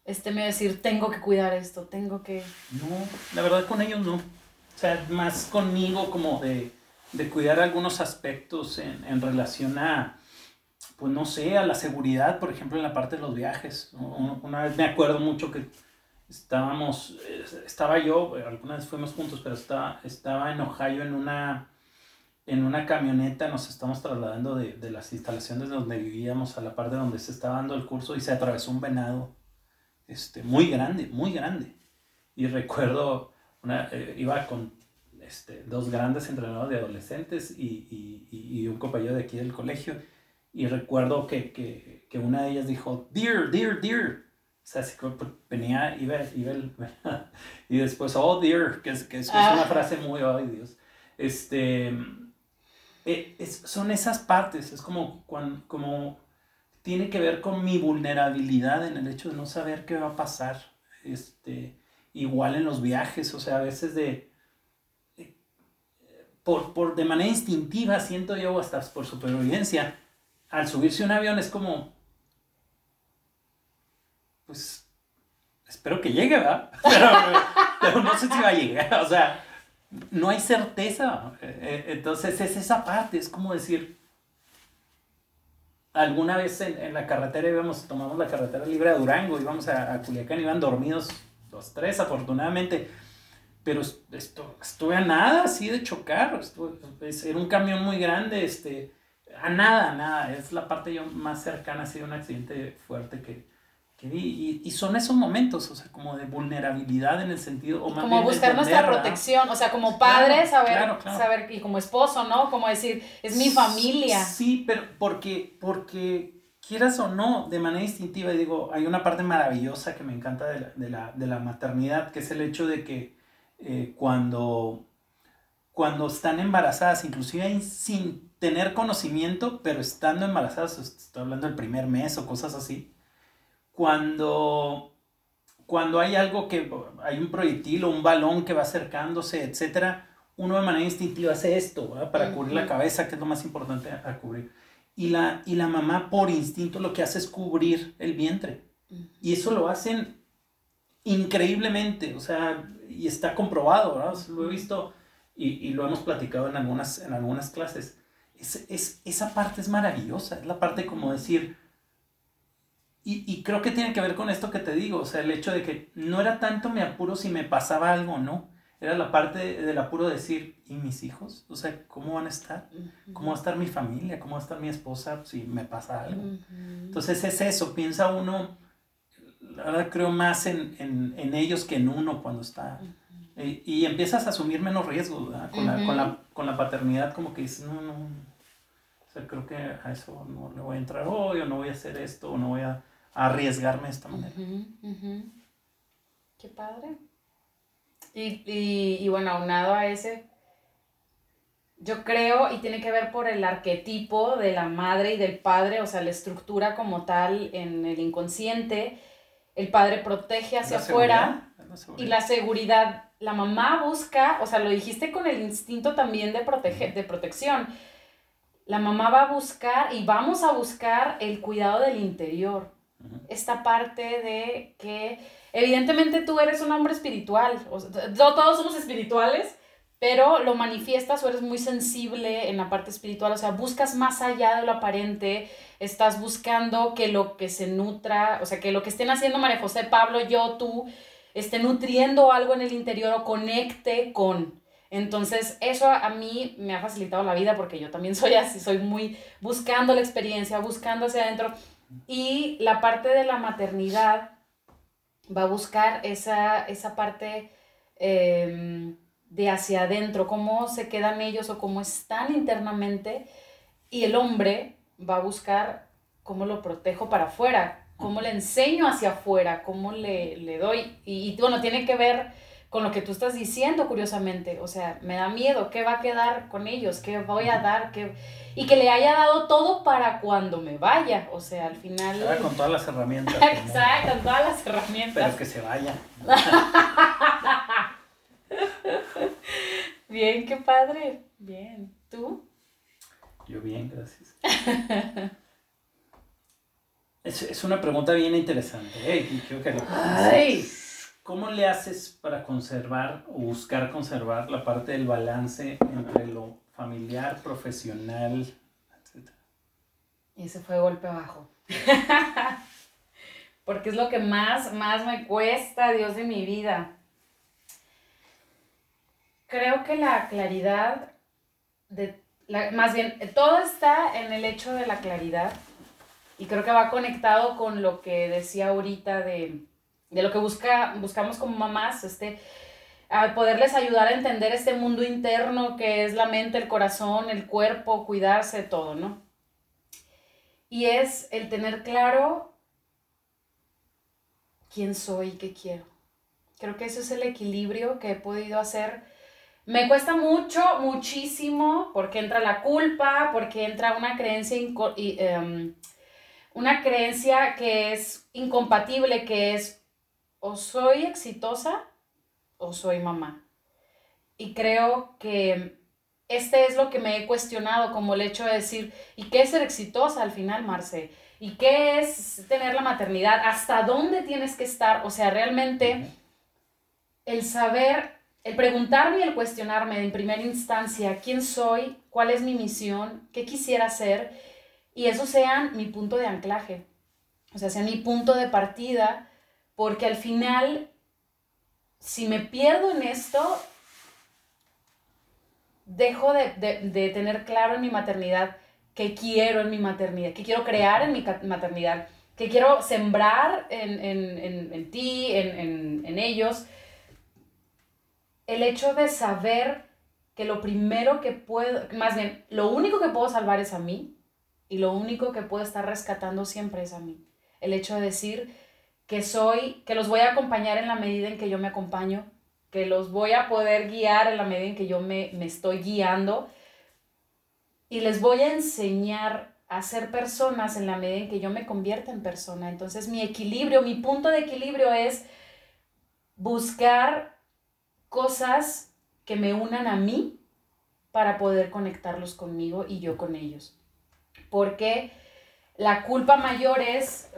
este me decir, tengo que cuidar esto, tengo que... No, la verdad con ellos no. O sea, más conmigo como de, de cuidar algunos aspectos en, en relación a pues no sé, a la seguridad, por ejemplo, en la parte de los viajes. Una vez me acuerdo mucho que estábamos, eh, estaba yo, alguna vez fuimos juntos, pero estaba, estaba en Ohio en una, en una camioneta, nos estamos trasladando de, de las instalaciones donde vivíamos a la parte donde se estaba dando el curso y se atravesó un venado este, muy grande, muy grande. Y recuerdo, una, eh, iba con este, dos grandes entrenadores de adolescentes y, y, y un compañero de aquí del colegio y recuerdo que, que, que, una de ellas dijo, dear, dear, dear. O sea, así pues, venía, iba, iba el, y después, oh, dear, que es, que es, una ah. frase muy, ay Dios. Este, eh, es, son esas partes, es como, cuando, como tiene que ver con mi vulnerabilidad en el hecho de no saber qué va a pasar. Este, igual en los viajes, o sea, a veces de, por, por, de manera instintiva, siento yo, hasta por supervivencia, al subirse un avión es como, pues, espero que llegue, ¿verdad? Pero, no sé si va a llegar, o sea, no hay certeza. Eh, eh, entonces es esa parte, es como decir, alguna vez en, la carretera íbamos, tomamos la carretera libre a Durango, íbamos a, a Culiacán, iban dormidos los tres afortunadamente, pero esto, estuve a nada así de chocar, estuve, era un camión muy grande, este, a nada, a nada. Es la parte yo más cercana así de un accidente fuerte que, que vi. Y, son esos momentos, o sea, como de vulnerabilidad en el sentido... O como buscar nuestra protección, o sea, como padre, saber, saber, y como esposo, ¿no? Como decir, es mi familia. Sí, pero porque, porque quieras o no, de manera instintiva, y digo, hay una parte maravillosa que me encanta de la, de la, de la maternidad, que es el hecho de que eh, cuando, cuando están embarazadas, inclusive sin tener conocimiento, pero estando embarazadas, estoy hablando del primer mes o cosas así, cuando, cuando hay algo que, hay un proyectil o un balón que va acercándose, etcétera, uno de manera instintiva hace esto, para cubrir la cabeza, que es lo más importante a, cubrir. Y la, y la mamá por instinto lo que hace es cubrir el vientre. Y eso lo hacen increíblemente, o sea, y está comprobado, ¿verdad? Lo he visto y, y, lo hemos platicado en algunas, en algunas clases es, esa parte es maravillosa, es la parte como decir, y, y, creo que tiene que ver con esto que te digo, o sea, el hecho de que no era tanto me apuro si me pasaba algo no, era la parte del apuro de decir, ¿y mis hijos? O sea, ¿cómo van a estar? ¿Cómo va a estar mi familia? ¿Cómo va a estar mi esposa si me pasa algo? Entonces es eso, piensa uno, la verdad creo más en, en, en ellos que en uno cuando está... Y, y, empiezas a asumir menos riesgos con, la, con, la, con, la, paternidad, como que dices, no, no, sea, creo que a eso no le voy a entrar hoy, o no voy a hacer esto, o no voy a, arriesgarme de esta manera. Qué padre. Y, y, y, bueno, aunado a ese, yo creo, y tiene que ver por el arquetipo de la madre y del padre, o sea, la estructura como tal en el inconsciente, el padre protege hacia afuera y la seguridad, la mamá busca, o sea, lo dijiste con el instinto también de, proteger, de protección la mamá va a buscar y vamos a buscar el cuidado del interior. Esta parte de que evidentemente tú eres un hombre espiritual, todos somos espirituales, pero lo manifiestas o eres muy sensible en la parte espiritual, o sea, buscas más allá de lo aparente, estás buscando que lo que se nutra, o sea, que lo que estén haciendo María José, Pablo, yo, tú, esté nutriendo algo en el interior o conecte con. Entonces, eso a mí me ha facilitado la vida porque yo también soy así, soy muy buscando la experiencia, buscando hacia adentro. Y la parte de la maternidad va a buscar esa, esa parte em, de hacia adentro, cómo se quedan ellos o cómo están internamente. Y el hombre va a buscar cómo lo protejo para afuera, cómo le enseño hacia afuera, cómo le, le doy. Y, y bueno, tiene que ver con lo que tú estás diciendo, curiosamente. O sea, me da miedo, ¿qué va a quedar con ellos? ¿Qué voy a dar? ¿Qué... Y que le haya dado todo para cuando me vaya. O sea, al final... con todas las herramientas. Exacto, con todas las herramientas. Pero que se vaya. bien, qué padre. Bien. ¿Tú? Yo bien, gracias. es, es, una pregunta bien interesante. ¿eh? Creo que Ay. ¿Cómo le haces para conservar o buscar conservar la parte del balance entre lo familiar, profesional, etcétera? Y ese fue golpe abajo. Porque es lo que más, más me cuesta, Dios de mi vida. Creo que la claridad, de, más bien, todo está en el hecho de la claridad. Y creo que va conectado con lo que decía ahorita de de lo que busca, buscamos como mamás, este, a poderles ayudar a entender este mundo interno que es la mente, el corazón, el cuerpo, cuidarse, todo, ¿no? Y es el tener claro quién soy y qué quiero. Creo que eso es el equilibrio que he podido hacer. Me cuesta mucho, muchísimo, porque entra la culpa, porque entra una creencia, em, una creencia que es incompatible, que es o soy exitosa o soy mamá. Y creo que este es lo que me he cuestionado, como el hecho de decir, ¿y qué es ser exitosa al final, Marce? ¿Y qué es tener la maternidad? ¿Hasta dónde tienes que estar? O sea, realmente el saber, el preguntarme y el cuestionarme en primera instancia quién soy, cuál es mi misión, qué quisiera hacer, y eso sean mi punto de anclaje, o sea, sea mi punto de partida, porque al final, si me pierdo en esto, dejo de, tener claro en mi maternidad qué quiero en mi maternidad, qué quiero crear en mi maternidad, qué quiero sembrar en, ti, en, ellos. El hecho de saber que lo primero que puedo, más bien, lo único que puedo salvar es a mí y lo único que puedo estar rescatando siempre es a mí. El hecho de decir que soy, que los voy a acompañar en la medida en que yo me acompaño, que los voy a poder guiar en la medida en que yo me, estoy guiando y les voy a enseñar a ser personas en la medida en que yo me convierta en persona. Entonces mi equilibrio, mi punto de equilibrio es buscar cosas que me unan a mí para poder conectarlos conmigo y yo con ellos. Porque la culpa mayor es,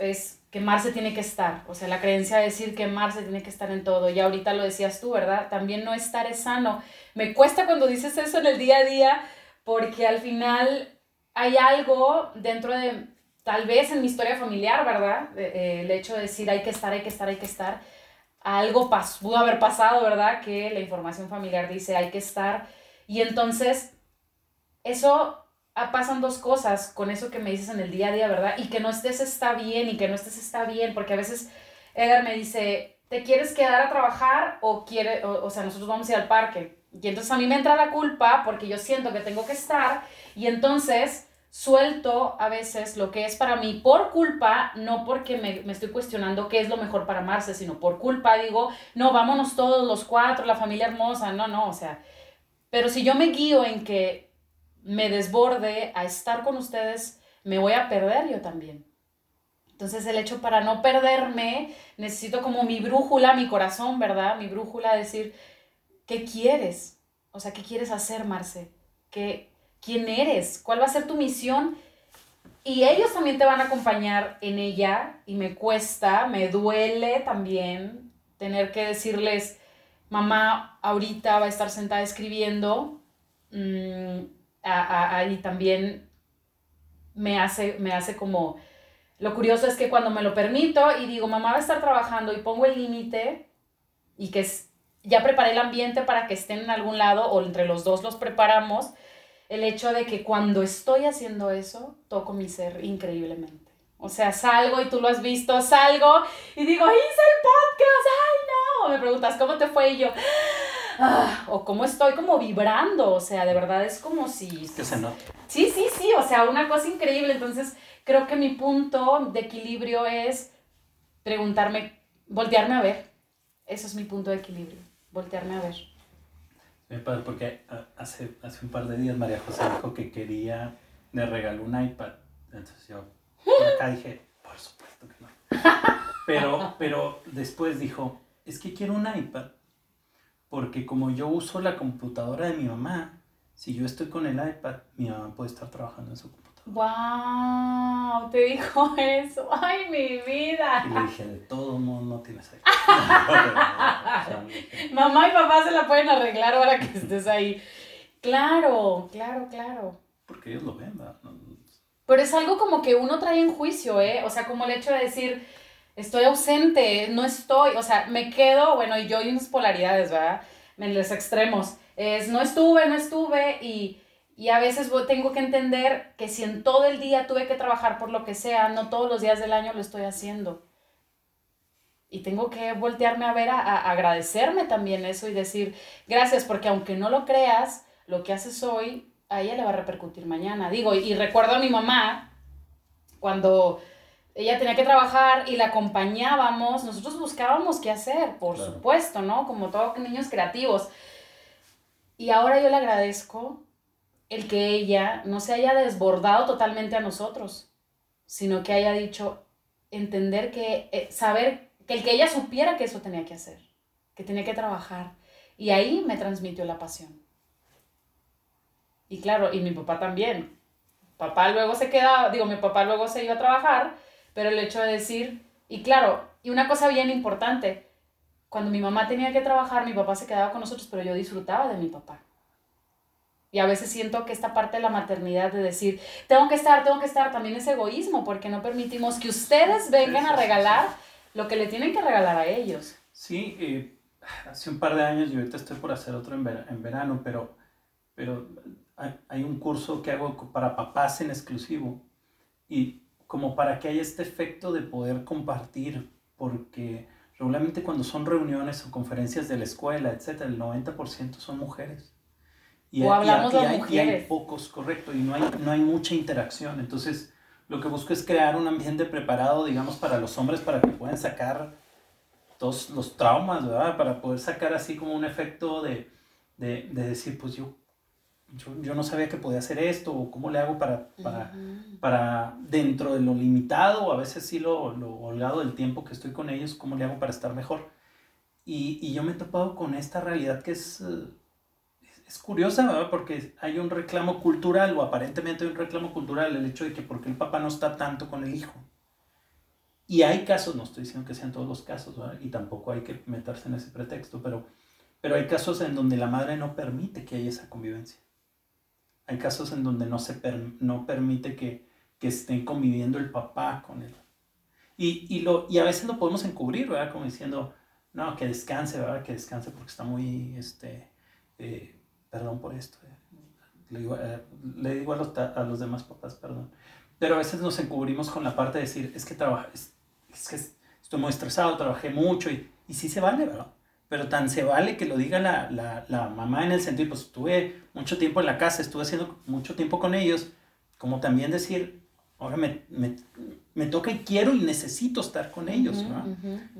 es que Marce tiene que estar, o sea, la creencia de decir que Marce tiene que estar en todo, y ahorita lo decías tú, ¿verdad? También no estar es sano. Me cuesta cuando dices eso en el día a día, porque al final hay algo dentro de, tal vez en mi historia familiar, ¿verdad? Eh, el hecho de decir hay que estar, hay que estar, hay que estar, algo pudo haber pasado, ¿verdad? Que la información familiar dice hay que estar, y entonces eso pasan dos cosas con eso que me dices en el día a día, ¿verdad? Y que no estés está bien y que no estés está bien, porque a veces Edgar me dice, ¿te quieres quedar a trabajar o quiere, o, sea, nosotros vamos a ir al parque? Y entonces a mí me entra la culpa porque yo siento que tengo que estar y entonces suelto a veces lo que es para mí por culpa, no porque me, me, estoy cuestionando qué es lo mejor para Marce, sino por culpa digo, no, vámonos todos los cuatro, la familia hermosa, no, no, o sea, pero si yo me guío en que me desborde a estar con ustedes, me voy a perder yo también. Entonces el hecho para no perderme, necesito como mi brújula, mi corazón, ¿verdad? Mi brújula, decir, ¿qué quieres? O sea, ¿qué quieres hacer, Marce? ¿Qué, ¿Quién eres? ¿Cuál va a ser tu misión? Y ellos también te van a acompañar en ella y me cuesta, me duele también tener que decirles, mamá ahorita va a estar sentada escribiendo. Mm, ahí también me hace, me hace como... Lo curioso es que cuando me lo permito y digo, mamá va a estar trabajando y pongo el límite y que es, ya preparé el ambiente para que estén en algún lado o entre los dos los preparamos, el hecho de que cuando estoy haciendo eso, toco mi ser increíblemente. O sea, salgo y tú lo has visto, salgo y digo, hice el podcast, ay no. Me preguntas, ¿cómo te fue? Y yo, Ah, o cómo estoy como vibrando, o sea, de verdad es como si... Que se nota. Sí, sí, sí, o sea, una cosa increíble. Entonces, creo que mi punto de equilibrio es preguntarme, voltearme a ver. Eso es mi punto de equilibrio, voltearme a ver. Me padre porque ah, hace, hace un par de días María José dijo que quería, le regaló un iPad. Entonces yo por acá dije, por supuesto que no. Pero, pero después dijo, es que quiero un iPad porque como yo uso la computadora de mi mamá, si yo estoy con el iPad, mi mamá puede estar trabajando en su computadora. ¡Wow! Te dijo eso. ¡Ay, mi vida! Y le dije, de todo modo no tienes iPad. mamá y papá se la pueden arreglar ahora que estés ahí. Claro, claro, claro. Porque ellos lo ven, ¿verdad? Pero es algo como que uno trae en juicio, ¿eh? O sea, como el hecho de decir estoy ausente, no estoy, o sea, me quedo, bueno, y yo hay unas polaridades, ¿verdad? En los extremos. Es no estuve, no estuve y, y a veces tengo que entender que si en todo el día tuve que trabajar por lo que sea, no todos los días del año lo estoy haciendo. Y tengo que voltearme a ver, a, agradecerme también eso y decir, gracias, porque aunque no lo creas, lo que haces hoy, a ella le va a repercutir mañana. Digo, y recuerdo a mi mamá, cuando ella tenía que trabajar y la acompañábamos, nosotros buscábamos qué hacer, por supuesto, ¿no? Como todos niños creativos. Y ahora yo le agradezco el que ella no se haya desbordado totalmente a nosotros, sino que haya dicho, entender que, eh, saber, que el que ella supiera que eso tenía que hacer, que tenía que trabajar. Y ahí me transmitió la pasión. Y claro, y mi papá también. Papá luego se quedaba, digo, mi papá luego se iba a trabajar, pero el hecho de decir, y claro, y una cosa bien importante, cuando mi mamá tenía que trabajar, mi papá se quedaba con nosotros, pero yo disfrutaba de mi papá. Y a veces siento que esta parte de la maternidad de decir, tengo que estar, tengo que estar, también es egoísmo, porque no permitimos que ustedes vengan a regalar lo que le tienen que regalar a ellos. Sí, eh, hace un par de años, y ahorita estoy por hacer otro en, en verano, pero, pero hay, hay, un curso que hago para papás en exclusivo, y como para que haya este efecto de poder compartir, porque regularmente cuando son reuniones o conferencias de la escuela, etcétera, el 90% son mujeres. Y, o hablamos de mujeres. Y hay pocos, correcto, y no hay, no hay mucha interacción. Entonces, lo que busco es crear un ambiente preparado, digamos, para los hombres, para que puedan sacar todos los traumas, ¿verdad? Para poder sacar así como un efecto de, de, de decir, pues yo, yo, yo, no sabía que podía hacer esto, o cómo le hago para, para, para dentro de lo limitado, o a veces sí lo, lo holgado del tiempo que estoy con ellos, cómo le hago para estar mejor. Y, y yo me he topado con esta realidad que es... Uh, es curiosa, ¿verdad? Porque hay un reclamo cultural, o aparentemente hay un reclamo cultural, el hecho de que porque el papá no está tanto con el hijo. Y hay casos, no estoy diciendo que sean todos los casos, ¿verdad? Y tampoco hay que meterse en ese pretexto, pero, pero hay casos en donde la madre no permite que haya esa convivencia. Hay casos en donde no, se no permite que, que estén conviviendo el papá con él. Y, y, lo, y a veces lo podemos encubrir, ¿verdad? Como diciendo, no, que descanse, ¿verdad? Que descanse porque está muy, este, eh, perdón por esto. Eh. Le digo, eh, le digo a, los, a, los, demás papás, perdón. Pero a veces nos encubrimos con la parte de decir, es que, trabaja, es, que estoy muy estresado, trabajé mucho y, y sí se vale, ¿verdad? Pero tan se vale que lo diga la, la, la, mamá en el sentido, pues estuve mucho tiempo en la casa, estuve haciendo mucho tiempo con ellos, como también decir, ahora me, me, me toca y quiero y necesito estar con ellos, ¿verdad?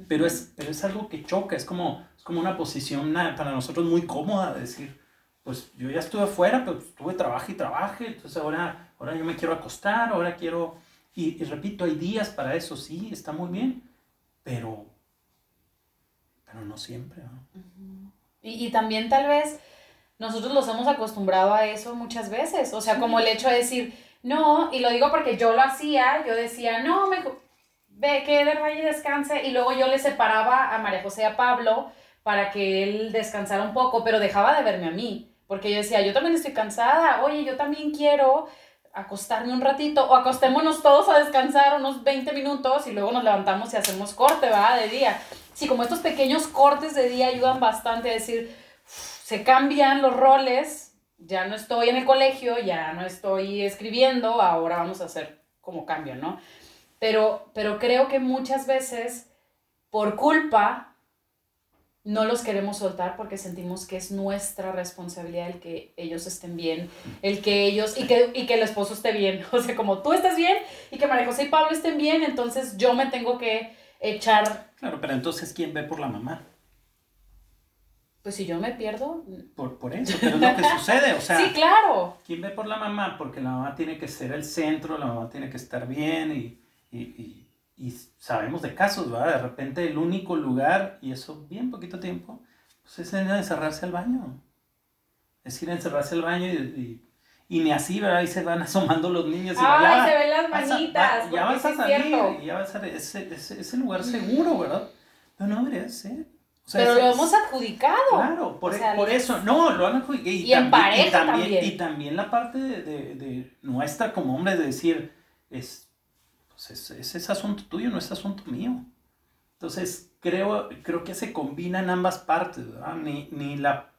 pero, es, pero es algo que choca, es como, es como una posición para nosotros muy cómoda de decir, pues yo ya estuve afuera, pero estuve trabajo y trabaje, entonces ahora, ahora yo me quiero acostar, ahora quiero, y, repito, hay días para eso, sí, está muy bien, pero, pero no siempre. y, y también tal vez nosotros los hemos acostumbrado a eso muchas veces, o sea, como el hecho de decir, no, y lo digo porque yo lo hacía, yo decía, no, me, ve que de Valle descanse, y luego yo le separaba a María José a Pablo para que él descansara un poco, pero dejaba de verme a mí. Porque yo decía, yo también estoy cansada, oye, yo también quiero acostarme un ratito o acostémonos todos a descansar unos 20 minutos y luego nos levantamos y hacemos corte, ¿va? De día. Sí, como estos pequeños cortes de día ayudan bastante a decir, se cambian los roles, ya no estoy en el colegio, ya no estoy escribiendo, ahora vamos a hacer como cambio, ¿no? Pero, pero creo que muchas veces, por culpa no los queremos soltar porque sentimos que es nuestra responsabilidad el que ellos estén bien, el que ellos, y que, y que el esposo esté bien. O sea, como tú estás bien y que María José y Pablo estén bien, entonces yo me tengo que echar. Claro, pero entonces, ¿quién ve por la mamá? Pues si yo me pierdo. Por, por eso, pero es lo que sucede, o sea. Sí, claro. ¿Quién ve por la mamá? Porque la mamá tiene que ser el centro, la mamá tiene que estar bien y, y y sabemos de casos, ¿verdad? De repente el único lugar, y eso bien poquito tiempo, pues es encerrarse al baño. Es ir a encerrarse al baño y, y, ni así, ¿verdad? Ahí se van asomando los niños. Y Ay, se ven las manitas. ya vas a salir, ya vas a salir, ese, ese, lugar seguro, ¿verdad? Pero no debería ser. Pero lo hemos adjudicado. Claro, por, e, por eso, no, lo han adjudicado. Y, en pareja también, también, Y también la parte de, de, de nuestra como hombres de decir, es, pues ese es, asunto tuyo, no es asunto mío. Entonces, creo, creo que se combinan ambas partes, Ni, ni, la,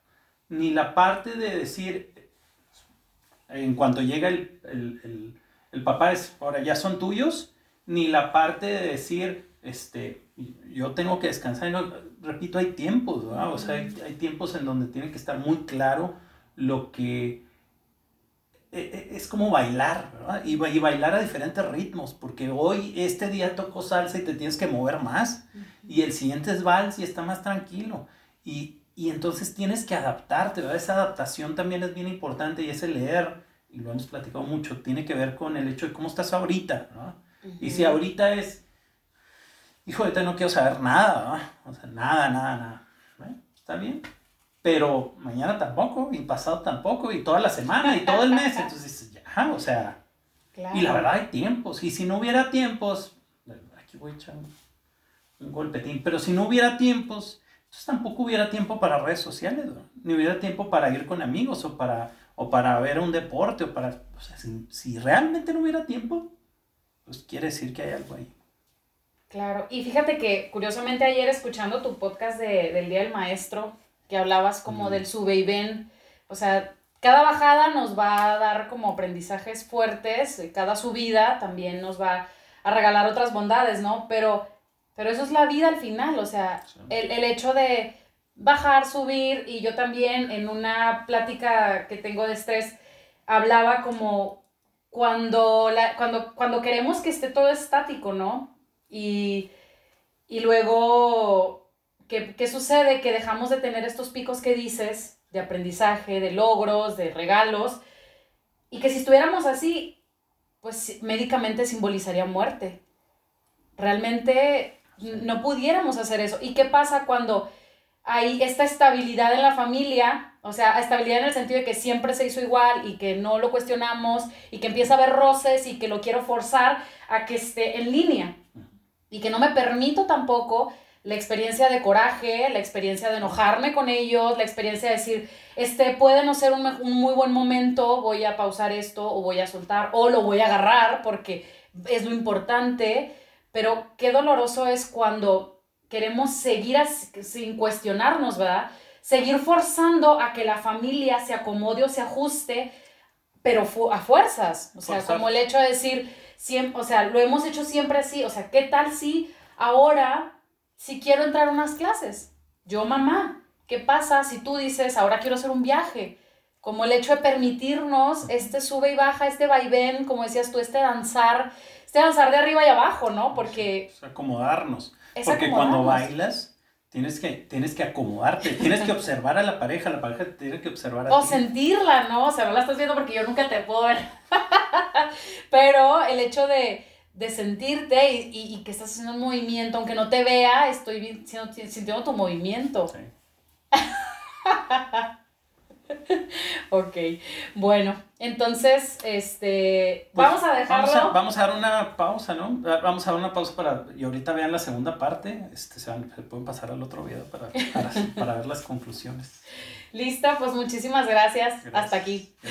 ni la parte de decir, en cuanto llega el, el, el, papá, es, ahora ya son tuyos, ni la parte de decir, este, yo tengo que descansar. No, repito, hay tiempos, O sea, hay, hay, tiempos en donde tiene que estar muy claro lo que e, e, es como bailar, ¿verdad? Y, y, bailar a diferentes ritmos, porque hoy, este día tocó salsa y te tienes que mover más, y el siguiente es vals y está más tranquilo. Y, y entonces tienes que adaptarte, ¿verdad? Esa adaptación también es bien importante y ese leer, y lo hemos platicado mucho, tiene que ver con el hecho de cómo estás ahorita, ¿no? Y si ahorita es, hijo, ahorita no quiero saber nada, ¿no? O sea, nada, nada, nada. Está bien. Pero mañana tampoco, y pasado tampoco, y toda la semana, y todo el mes. Entonces, ya, o sea. Y la verdad hay tiempos. Y si no hubiera tiempos, aquí voy a echar un, golpetín, pero si no hubiera tiempos, entonces tampoco hubiera tiempo para redes sociales, ¿no? ni hubiera tiempo para ir con amigos o para, o para ver un deporte, o para. O sea, si, si realmente no hubiera tiempo, pues quiere decir que hay algo ahí. Claro, y fíjate que curiosamente ayer escuchando tu podcast de, del Día del Maestro, que hablabas como del sube y ven, o sea, cada bajada nos va a dar como aprendizajes fuertes, cada subida también nos va a regalar otras bondades, ¿no? Pero, pero eso es la vida al final, o sea, el, el hecho de bajar, subir, y yo también en una plática que tengo de estrés, hablaba como cuando, la, cuando, cuando queremos que esté todo estático, ¿no? Y, y luego, ¿qué, ¿qué, sucede? Que dejamos de tener estos picos que dices, de aprendizaje, de logros, de regalos, y que si estuviéramos así, pues médicamente simbolizaría muerte. Realmente no pudiéramos hacer eso. ¿Y qué pasa cuando hay esta estabilidad en la familia, o sea, estabilidad en el sentido de que siempre se hizo igual y que no lo cuestionamos y que empieza a haber roces y que lo quiero forzar a que esté en línea. Y que no me permito tampoco la experiencia de coraje, la experiencia de enojarme con ellos, la experiencia de decir, este puede no ser un, un muy buen momento, voy a pausar esto o voy a soltar o lo voy a agarrar porque es lo importante, pero qué doloroso es cuando queremos seguir sin cuestionarnos, ¿verdad? Seguir forzando a que la familia se acomode o se ajuste, pero a fuerzas. O sea, como el hecho de decir, siempre, o sea, lo hemos hecho siempre así. O sea, ¿qué tal si ahora, si quiero entrar a unas clases? Yo, mamá, ¿qué pasa si tú dices, ahora quiero hacer un viaje? Como el hecho de permitirnos este sube y baja, este vaivén, como decías tú, este danzar, este danzar de arriba y abajo, ¿no? Porque... acomodarnos. Porque cuando bailas, tienes que, tienes que acomodarte, tienes que observar a la pareja, la pareja tiene que observar a o sentirla, ¿no? O sea, no la estás viendo porque yo nunca te puedo ver. Pero el hecho de, sentirte y, que estás haciendo un movimiento, aunque no te vea, estoy sintiendo tu movimiento. Sí. ok, bueno, entonces, este, pues, vamos a dejarlo. Vamos a, dar una pausa, ¿no? Vamos a dar una pausa para, y ahorita vean la segunda parte, este, se, pueden pasar al otro video para, para, ver las conclusiones. Lista, pues muchísimas gracias. Hasta aquí.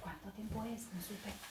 ¿Cuánto tiempo es? No supe.